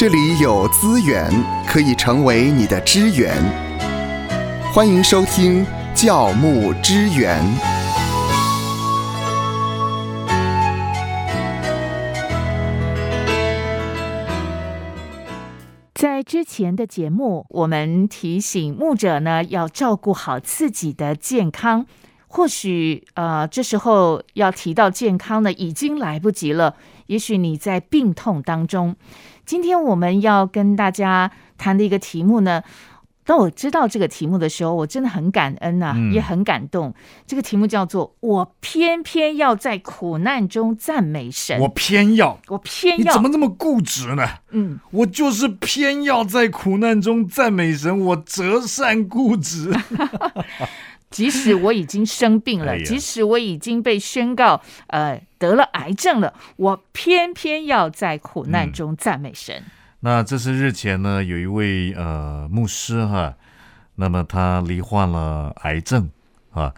这里有资源可以成为你的支援。欢迎收听教牧支援。在之前的节目，我们提醒牧者呢要照顾好自己的健康。或许呃，这时候要提到健康呢，已经来不及了。也许你在病痛当中。今天我们要跟大家谈的一个题目呢，当我知道这个题目的时候，我真的很感恩呐，也很感动。这个题目叫做“我偏偏要在苦难中赞美神”。我偏要，我偏要，你怎么这么固执呢？嗯，我就是偏要在苦难中赞美神，我折善固执。即使我已经生病了，即使我已经被宣告呃得了癌症了，我偏偏要在苦难中赞美神。那这是日前呢，有一位呃牧师哈，那么他罹患了癌症啊，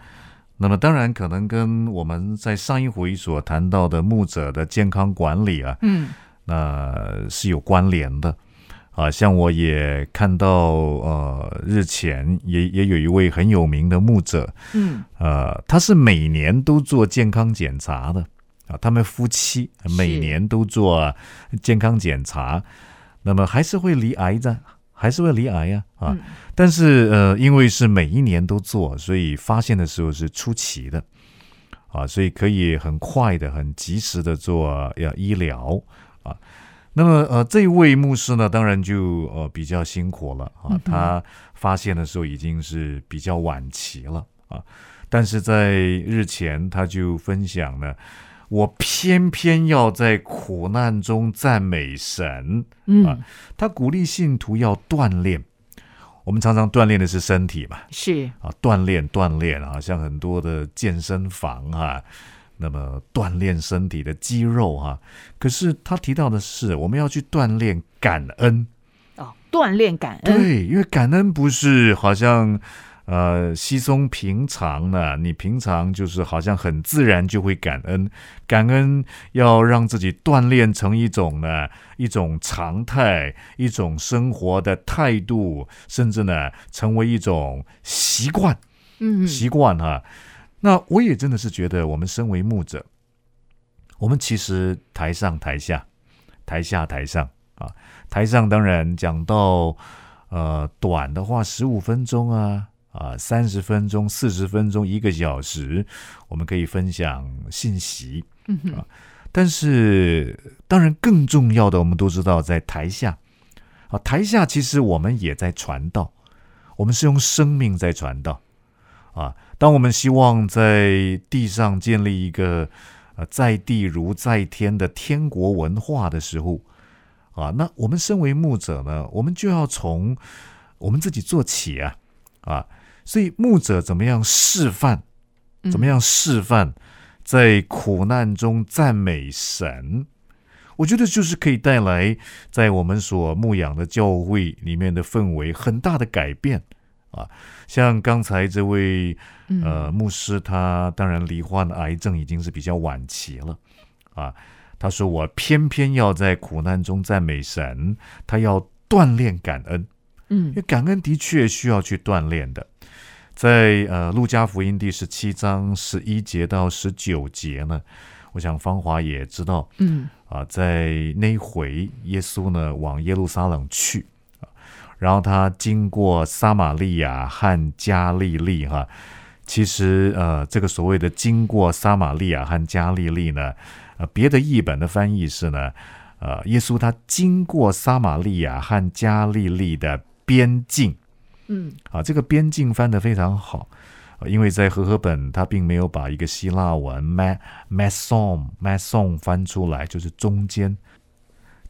那么当然可能跟我们在上一回所谈到的牧者的健康管理啊，嗯，那是有关联的。啊，像我也看到，呃，日前也也有一位很有名的牧者，嗯，呃，他是每年都做健康检查的，啊，他们夫妻每年都做健康检查，那么还是会离癌的，还是会离癌呀，啊，但是呃，因为是每一年都做，所以发现的时候是出奇的，啊，所以可以很快的、很及时的做要医疗，啊。那么，呃，这位牧师呢，当然就呃比较辛苦了啊。他发现的时候已经是比较晚期了啊。但是在日前，他就分享呢，我偏偏要在苦难中赞美神啊。他鼓励信徒要锻炼。我们常常锻炼的是身体嘛，是啊，锻炼锻炼啊，像很多的健身房哈。那么锻炼身体的肌肉哈，可是他提到的是我们要去锻炼感恩。哦，锻炼感恩。对，因为感恩不是好像呃稀松平常的，你平常就是好像很自然就会感恩，感恩要让自己锻炼成一种呢一种常态，一种生活的态度，甚至呢成为一种习惯，嗯，习惯哈。那我也真的是觉得，我们身为牧者，我们其实台上台下，台下台上啊，台上当然讲到呃短的话，十五分钟啊啊，三十分钟、四十分钟、一个小时，我们可以分享信息啊。但是当然更重要的，我们都知道在台下啊，台下其实我们也在传道，我们是用生命在传道啊。当我们希望在地上建立一个呃在地如在天的天国文化的时候，啊，那我们身为牧者呢，我们就要从我们自己做起啊，啊，所以牧者怎么样示范，怎么样示范，在苦难中赞美神，我觉得就是可以带来在我们所牧养的教会里面的氛围很大的改变。啊，像刚才这位呃牧师，他当然罹患癌症已经是比较晚期了啊。他说：“我偏偏要在苦难中赞美神，他要锻炼感恩。嗯，因为感恩的确需要去锻炼的。在呃路加福音第十七章十一节到十九节呢，我想芳华也知道，嗯啊，在那回耶稣呢往耶路撒冷去。”然后他经过撒玛利亚和加利利，哈，其实呃，这个所谓的经过撒玛利亚和加利利呢，呃，别的译本的翻译是呢，呃，耶稣他经过撒玛利亚和加利利的边境，嗯，啊，这个边境翻得非常好，因为在和合本他并没有把一个希腊文 ma mason mason 翻出来，就是中间。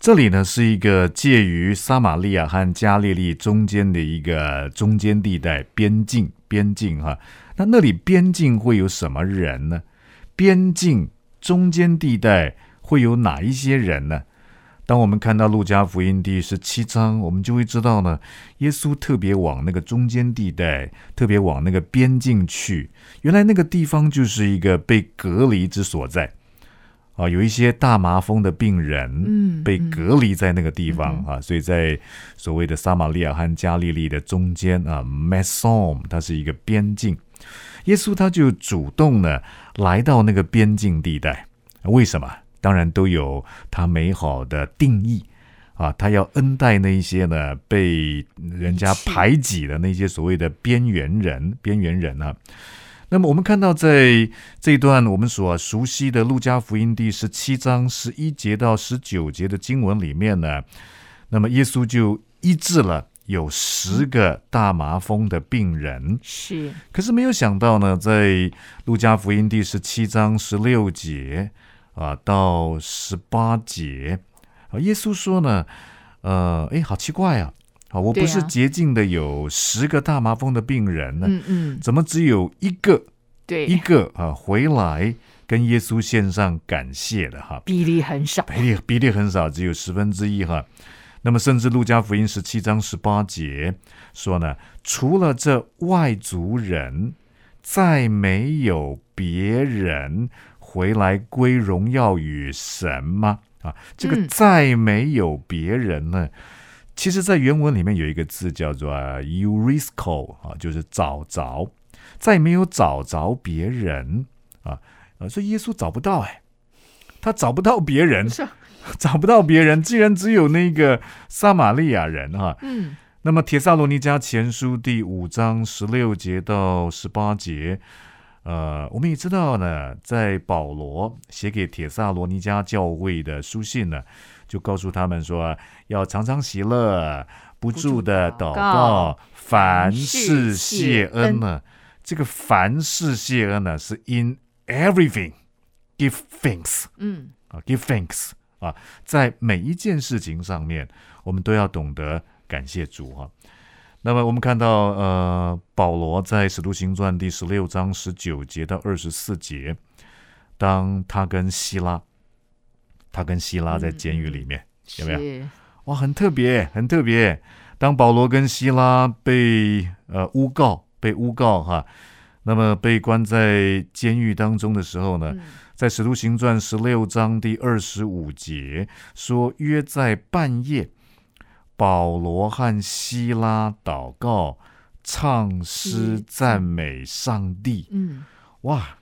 这里呢是一个介于撒玛利亚和加利利中间的一个中间地带边境边境哈，那那里边境会有什么人呢？边境中间地带会有哪一些人呢？当我们看到路加福音第十七章，我们就会知道呢，耶稣特别往那个中间地带，特别往那个边境去。原来那个地方就是一个被隔离之所在。啊，有一些大麻风的病人，嗯被嗯隔离在那个地方啊，所以在所谓的撒玛利亚和加利利的中间啊 m e s o m 它是一个边境。耶稣他就主动呢来到那个边境地带，为什么？当然都有他美好的定义啊，他要恩待那一些呢被人家排挤的那些所谓的边缘人，边缘人啊。那么我们看到，在这一段我们所熟悉的《路加福音》第十七章十一节到十九节的经文里面呢，那么耶稣就医治了有十个大麻风的病人。是，可是没有想到呢，在《路加福音》第十七章十六节啊到十八节啊，耶稣说呢，呃，哎，好奇怪啊！啊，我不是洁净的有十个大麻风的病人呢，嗯嗯，怎么只有一个对一，个啊回来跟耶稣献上感谢的哈？比例很少，比例比例很少，只有十分之一哈。那么，甚至路加福音十七章十八节说呢，除了这外族人，再没有别人回来归荣耀与神吗？啊，这个嗯再没有别人呢？其实，在原文里面有一个字叫做 “eurisco” 啊，就是找着，再没有找着别人啊啊，所以耶稣找不到哎，他找不到别人，找不到别人，既然只有那个撒玛利亚人哈、嗯。那么《铁萨罗尼迦前书》第五章十六节到十八节，呃，我们也知道呢，在保罗写给铁萨罗尼迦教会的书信呢，就告诉他们说，要常常喜乐，不住的祷告告，凡事事谢恩呢。这个凡事谢恩呢，是 in everything give thanks。嗯，啊，give thanks 啊，在每一件事情上面，我们都要懂得感谢主哈、那么我们看到，呃，保罗在《使徒行传》第十六章十九节到二十四节，当他跟希拉，他跟希拉在监狱里面，有没有？哇，很特别，很特别。当保罗跟希拉被呃诬告，被诬告哈，那么被关在监狱当中的时候呢，嗯在《使徒行传》十六章第二十五节说，约在半夜，保罗和希拉祷告、唱诗、赞美上帝。嗯哇！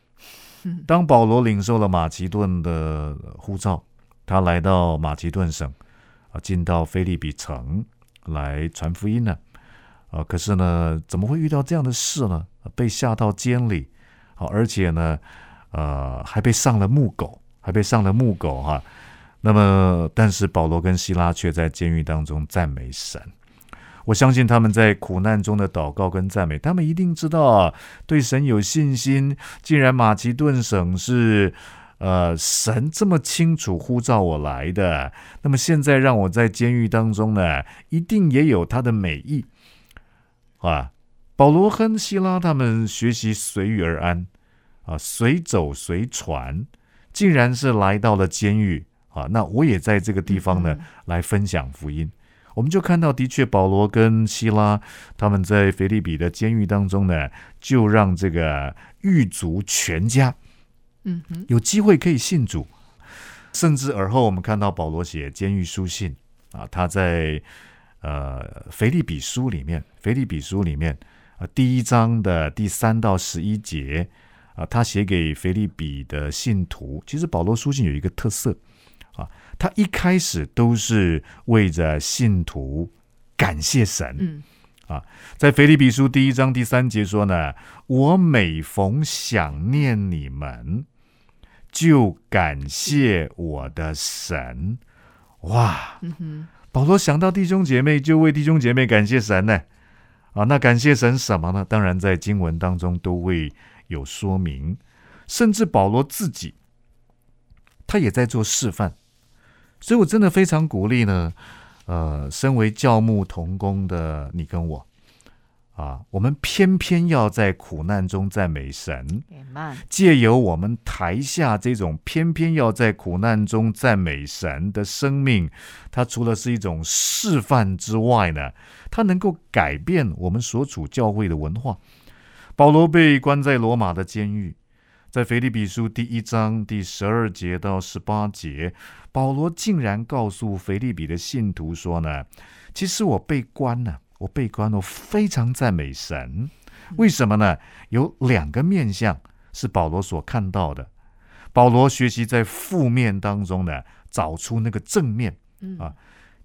当保罗领受了马其顿的呼召，他来到马其顿省啊，进到菲利比城来传福音呢。啊，可是呢，怎么会遇到这样的事呢？被下到监里，好、而且呢，呃，还被上了木狗，还被上了木狗哈、那么，但是保罗跟希拉却在监狱当中赞美神。我相信他们在苦难中的祷告跟赞美，他们一定知道啊，对神有信心。既然马其顿省是呃神这么清楚呼召我来的，那么现在让我在监狱当中呢，一定也有他的美意啊。保罗和希拉他们学习随遇而安啊，随走随传，竟然是来到了监狱啊。那我也在这个地方呢，来分享福音。我们就看到，的确，保罗跟希拉他们在腓利比的监狱当中呢，就让这个狱卒全家嗯哼，有机会可以信主，甚至而后我们看到保罗写监狱书信啊，他在呃腓利比书里面，腓利比书里面啊第一章的第三到十一节啊，他写给腓利比的信徒，其实保罗书信有一个特色啊，他一开始都是为着信徒感谢神，嗯。在腓立比书第一章第三节说呢：“我每逢想念你们，就感谢我的神。”哇！嗯哼，保罗想到弟兄姐妹，就为弟兄姐妹感谢神呢。啊，那感谢神什么呢？当然在经文当中都会有说明，甚至保罗自己，他也在做示范。所以我真的非常鼓励呢，呃，身为教牧同工的你跟我，啊，我们偏偏要在苦难中赞美神，借由我们台下这种偏偏要在苦难中赞美神的生命，它除了是一种示范之外呢，它能够改变我们所处教会的文化。保罗被关在罗马的监狱，在腓立比书第一章第十二节到十八节，保罗竟然告诉腓立比的信徒说呢：“其实我被关了，我被关，我非常赞美神。为什么呢？有两个面相是保罗所看到的。保罗学习在负面当中呢，找出那个正面。啊，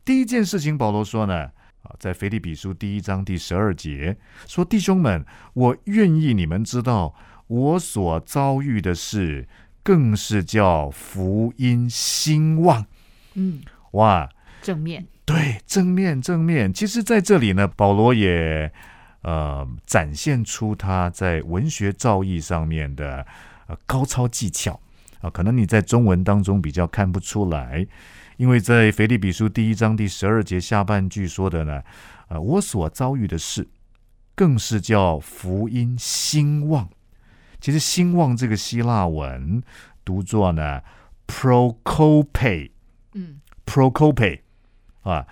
第一件事情，保罗说呢。”啊，在腓立比书第一章第十二节说：“弟兄们，我愿意你们知道，我所遭遇的事，更是叫福音兴旺。”嗯，哇，正面对，正面正面。其实，在这里呢，保罗也呃展现出他在文学造诣上面的呃高超技巧啊，可能你在中文当中比较看不出来。因为在腓立比书第一章第十二节下半句说的呢，呃，我所遭遇的事，更是叫福音兴旺。其实“兴旺”这个希腊文读作呢 “procope”，嗯，“prokope” 啊。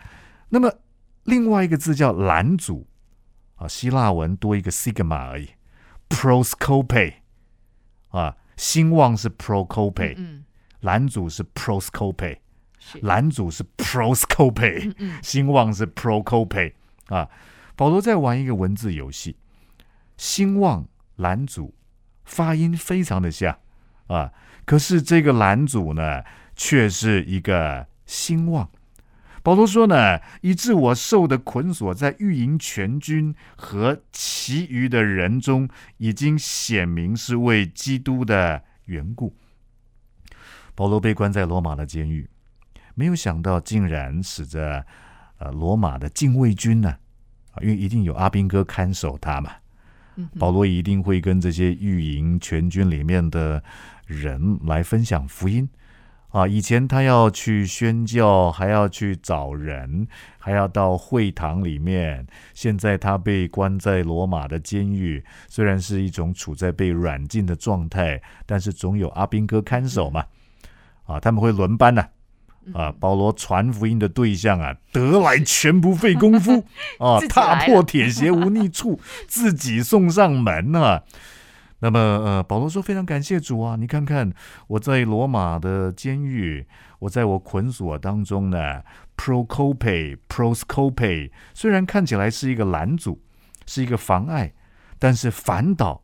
那么另外一个字叫“拦阻”，啊，希腊文多一个 sigma 而已 proscope 啊，兴旺是 procope，嗯，拦阻是 “proskope”。是拦阻是 proscope，嗯嗯兴旺是 procope 啊。保罗在玩一个文字游戏，兴旺拦阻发音非常的像啊，可是这个拦阻呢，却是一个兴旺。保罗说呢，以致我受的捆锁在御营全军和其余的人中，已经显明是为基督的缘故。保罗被关在罗马的监狱。没有想到，竟然使着呃罗马的禁卫军呢，啊，因为一定有阿兵哥看守他嘛，保罗一定会跟这些御营全军里面的人来分享福音啊。以前他要去宣教，还要去找人，还要到会堂里面。现在他被关在罗马的监狱，虽然是一种处在被软禁的状态，但是总有阿兵哥看守嘛，啊，他们会轮班呢。啊，保罗传福音的对象啊，得来全不费功夫啊，踏破铁鞋无觅处，自己送上门啊。那么，呃，保罗说非常感谢主啊，你看看我在罗马的监狱，我在我捆锁当中呢，procope proscope，虽然看起来是一个拦阻，是一个妨碍，但是反倒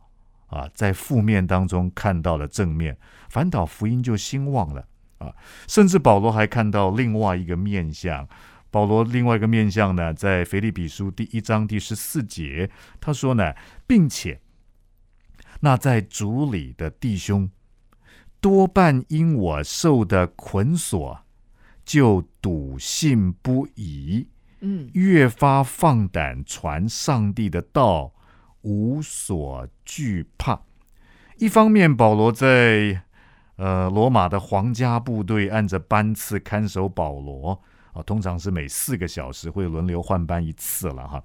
啊，在负面当中看到了正面，反倒福音就兴旺了。啊，甚至保罗还看到另外一个面相。保罗另外一个面相呢，在腓立比书第一章第十四节，他说呢，并且那在主里的弟兄，多半因我受的捆锁，就笃信不疑，嗯，越发放胆传上帝的道，无所惧怕。一方面，保罗在呃，罗马的皇家部队按着班次看守保罗啊，通常是每四个小时会轮流换班一次了哈。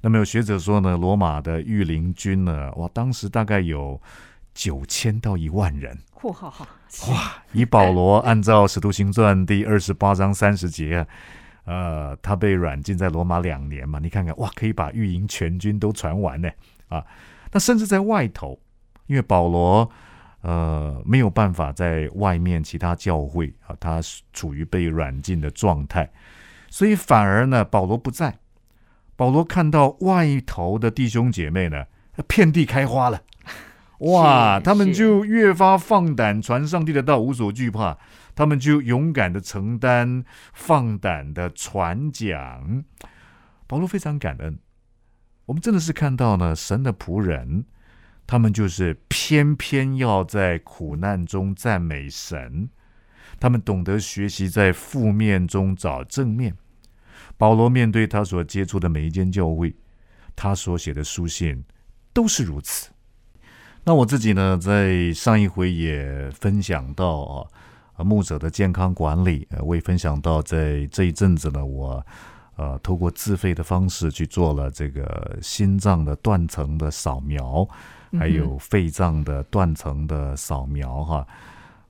那么有学者说呢，罗马的御林军呢，哇，当时大概有九千到一万人。嚯，好好哇！以保罗 按照《使徒行传》第二十八章三十节，呃，他被软禁在罗马两年嘛，你看看哇，可以把御营全军都传完呢啊。那甚至在外头，因为保罗。呃，没有办法在外面其他教会啊，他处于被软禁的状态，所以反而呢，保罗不在。保罗看到外头的弟兄姐妹呢，遍地开花了，哇，他们就越发放胆传上帝的道，无所惧怕，他们就勇敢的承担，放胆的传讲。保罗非常感恩，我们真的是看到呢，神的仆人。他们就是偏偏要在苦难中赞美神，他们懂得学习在负面中找正面。保罗面对他所接触的每一间教会，他所写的书信都是如此。那我自己呢，在上一回也分享到啊，牧者的健康管理，我也分享到在这一阵子呢，我呃透过自费的方式去做了这个心脏的断层的扫描。还有肺脏的断层的扫描哈，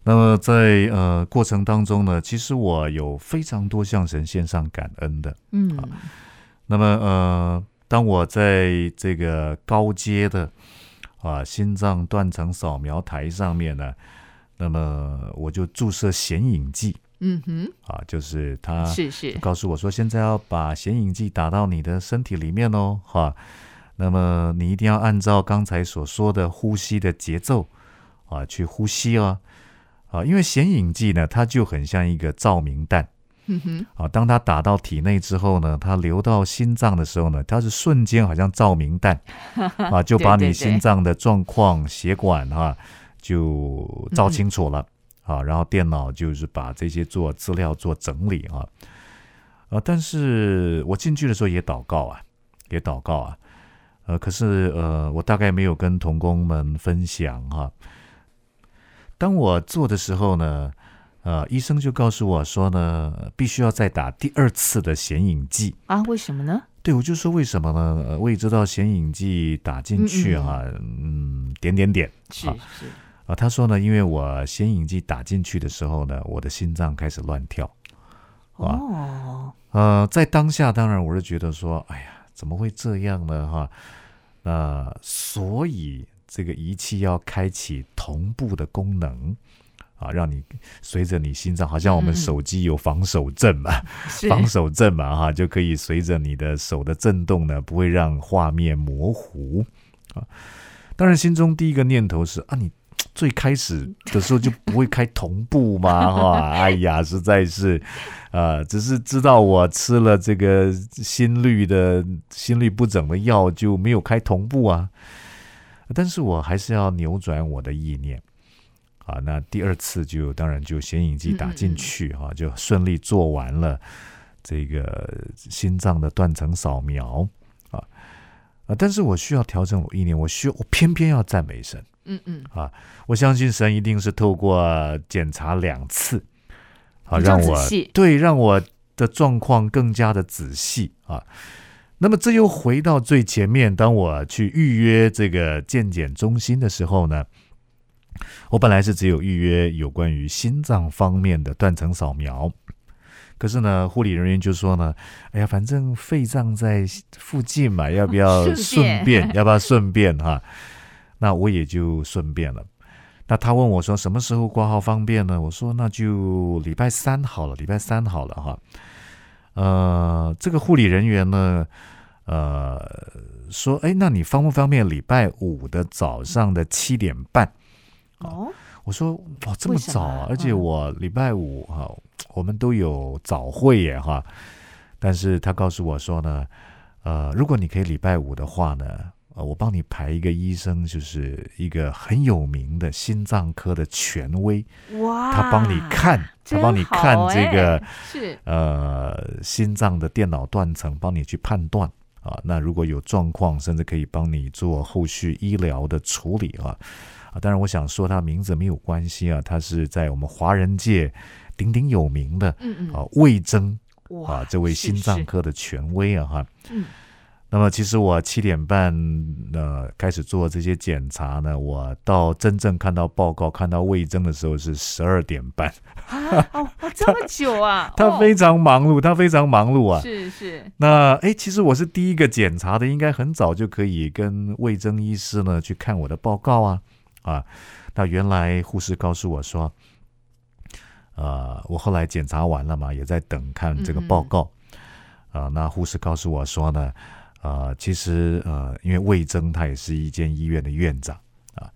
那么在呃过程当中呢，其实我有非常多向神献上感恩的，嗯，那么呃，当我在这个高阶的啊心脏断层扫描台上面呢，那么我就注射显影剂。嗯哼，啊，就是他是是，告诉我说，现在要把显影剂打到你的身体里面哦，哈。那么你一定要按照刚才所说的呼吸的节奏啊去呼吸哦，啊，因为显影剂呢，它就很像一个照明弹嗯哼，啊。当它打到体内之后呢，它流到心脏的时候呢，它是瞬间好像照明弹 啊，就把你心脏的状况、血管哈、就照清楚了。啊，然后电脑就是把这些做资料做整理啊，呃，但是我进去的时候也祷告啊，也祷告啊，呃，可是呃，我大概没有跟童工们分享哈、当我做的时候呢，呃，医生就告诉我说呢，必须要再打第二次的显影剂。啊，为什么呢？对，我就说为什么呢？呃我也知道显影剂打进去哈、嗯点点点是啊是，啊，他说呢，因为我显影剂打进去的时候呢，我的心脏开始乱跳。啊哦，呃，在当下，当然我是觉得说，哎呀，怎么会这样呢？哈，那所以这个仪器要开启同步的功能啊，让你随着你心脏，好像我们手机有防手震嘛，是防手震嘛，哈，就可以随着你的手的震动呢，不会让画面模糊啊。当然，心中第一个念头是啊，你最开始的时候就不会开同步吗？哈，哎呀，实在是，呃，只是知道我吃了这个心率的心率不整的药，就没有开同步啊。但是我还是要扭转我的意念。啊，那第二次就当然就显影剂打进去哈、就顺利做完了这个心脏的断层扫描啊啊！但是我需要调整我意念，我需要我偏偏要赞美神，嗯嗯啊，我相信神一定是透过检查两次啊，让我对让我的状况更加的仔细啊。那么这又回到最前面，当我去预约这个健检中心的时候呢，我本来是只有预约有关于心脏方面的断层扫描，可是呢，护理人员就说呢，哎呀，反正肺脏在附近嘛，要不要顺便？要不要顺便哈？那我也就顺便了。那他问我说什么时候挂号方便呢？我说那就礼拜三好了，礼拜三好了哈。呃，这个护理人员呢，呃，说，哎，那你方不方便礼拜五的早上的七点半？哦，我说哇，这么早啊！而且嗯我礼拜五哈、我们都有早会耶哈。但是他告诉我说呢，呃，如果你可以礼拜五的话呢，呃，我帮你排一个医生，就是一个很有名的心脏科的权威，哇，他帮你看，他帮你看这个哎是呃心脏的电脑断层，帮你去判断啊。那如果有状况，甚至可以帮你做后续医疗的处理啊。啊，当然我想说他名字没有关系啊，他是在我们华人界鼎鼎有名的嗯嗯啊魏征哇啊，这位心脏科的权威啊哈。嗯那么其实我七点半呃开始做这些检查呢，我到真正看到报告、看到魏征的时候是十二点半。啊哦哦 这么久啊，他哦非常忙碌，他非常忙碌啊。是是那哎，其实我是第一个检查的，应该很早就可以跟魏征医师呢去看我的报告啊啊。那原来护士告诉我说，呃，我后来检查完了嘛，也在等看这个报告啊、那护士告诉我说呢，呃，其实呃，因为魏征他也是一间医院的院长啊，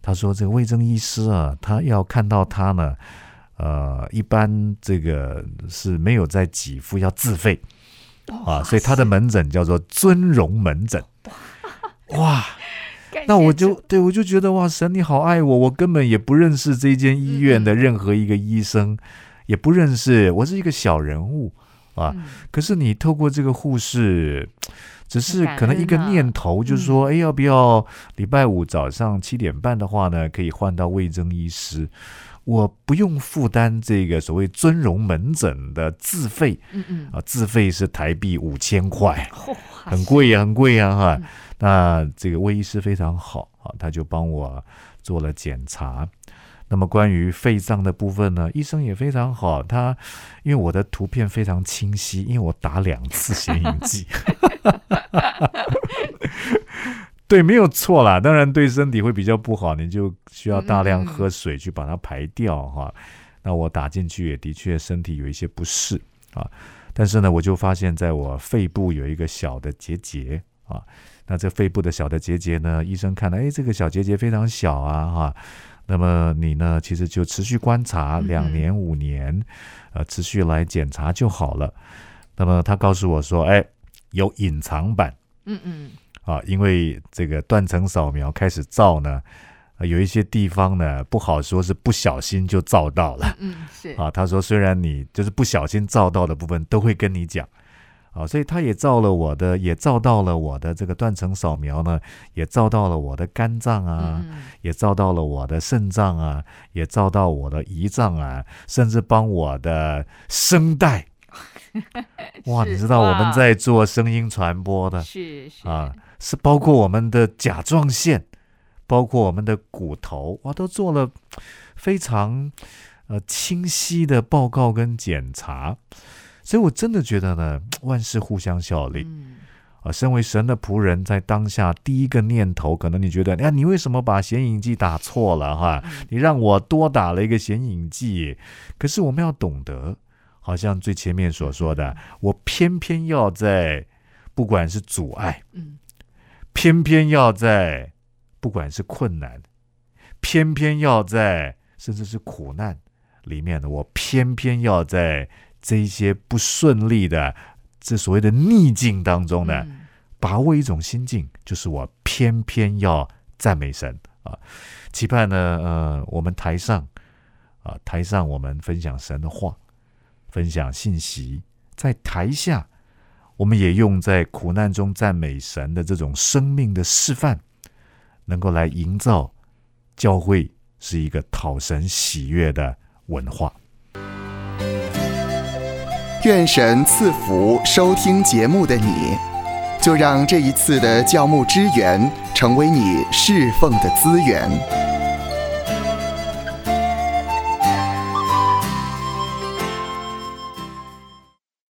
他说这个魏征医师啊，他要看到他呢，呃，一般这个是没有在给付，要自费。啊，所以他的门诊叫做尊荣门诊。哇，那我就对我就觉得哇，神你好爱我，我根本也不认识这间医院的任何一个医生，也不认识，我是一个小人物啊。嗯可是你透过这个护士，只是可能一个念头，就是说，哎，要不要礼拜五早上七点半的话呢，可以换到魏征医师，我不用负担这个所谓尊荣门诊的自费嗯嗯，啊，自费是台币五千块。很贵呀、很贵呀、哈嗯。那这个魏医师非常好啊，他就帮我做了检查。那么关于肺脏的部分呢，医生也非常好。他因为我的图片非常清晰，因为我打两次显影剂，对，没有错啦。当然对身体会比较不好，你就需要大量喝水去把它排掉哈。那我打进去也的确身体有一些不适啊，但是呢，我就发现在我肺部有一个小的结节啊。那这肺部的小的结节呢，医生看了，哎，这个小结节非常小啊哈。那么你呢，其实就持续观察嗯两年、五年，呃，持续来检查就好了。那么他告诉我说，哎，有隐藏版。嗯嗯，啊，因为这个断层扫描开始造呢，呃有一些地方呢不好说是不小心就照到了嗯是啊。他说，虽然你就是不小心照到的部分都会跟你讲啊，所以他也照了我的，也照到了我的这个断层扫描呢，也照到了我的肝脏啊，嗯。也照到了我的肾脏啊，也照到我的胰脏啊，甚至帮我的声带。哇，你知道我们在做声音传播的，是是。啊，是包括我们的甲状腺，包括我们的骨头，哇，都做了非常呃清晰的报告跟检查，所以我真的觉得呢，万事互相效力嗯啊。身为神的仆人，在当下第一个念头，可能你觉得，哎，你为什么把显影剂打错了哈？嗯你让我多打了一个显影剂，可是我们要懂得，好像最前面所说的，我偏偏要在不管是阻碍。嗯偏偏要在不管是困难，偏偏要在甚至是苦难里面呢，我偏偏要在这一些不顺利的这所谓的逆境当中呢，嗯把握一种心境，就是我偏偏要赞美神啊，期盼呢，呃，我们台上啊，台上我们分享神的话，分享信息，在台下，我们也用在苦难中赞美神的这种生命的示范，能够来营造教会是一个讨神喜悦的文化。愿神赐福收听节目的你，就让这一次的教牧支援成为你侍奉的资源。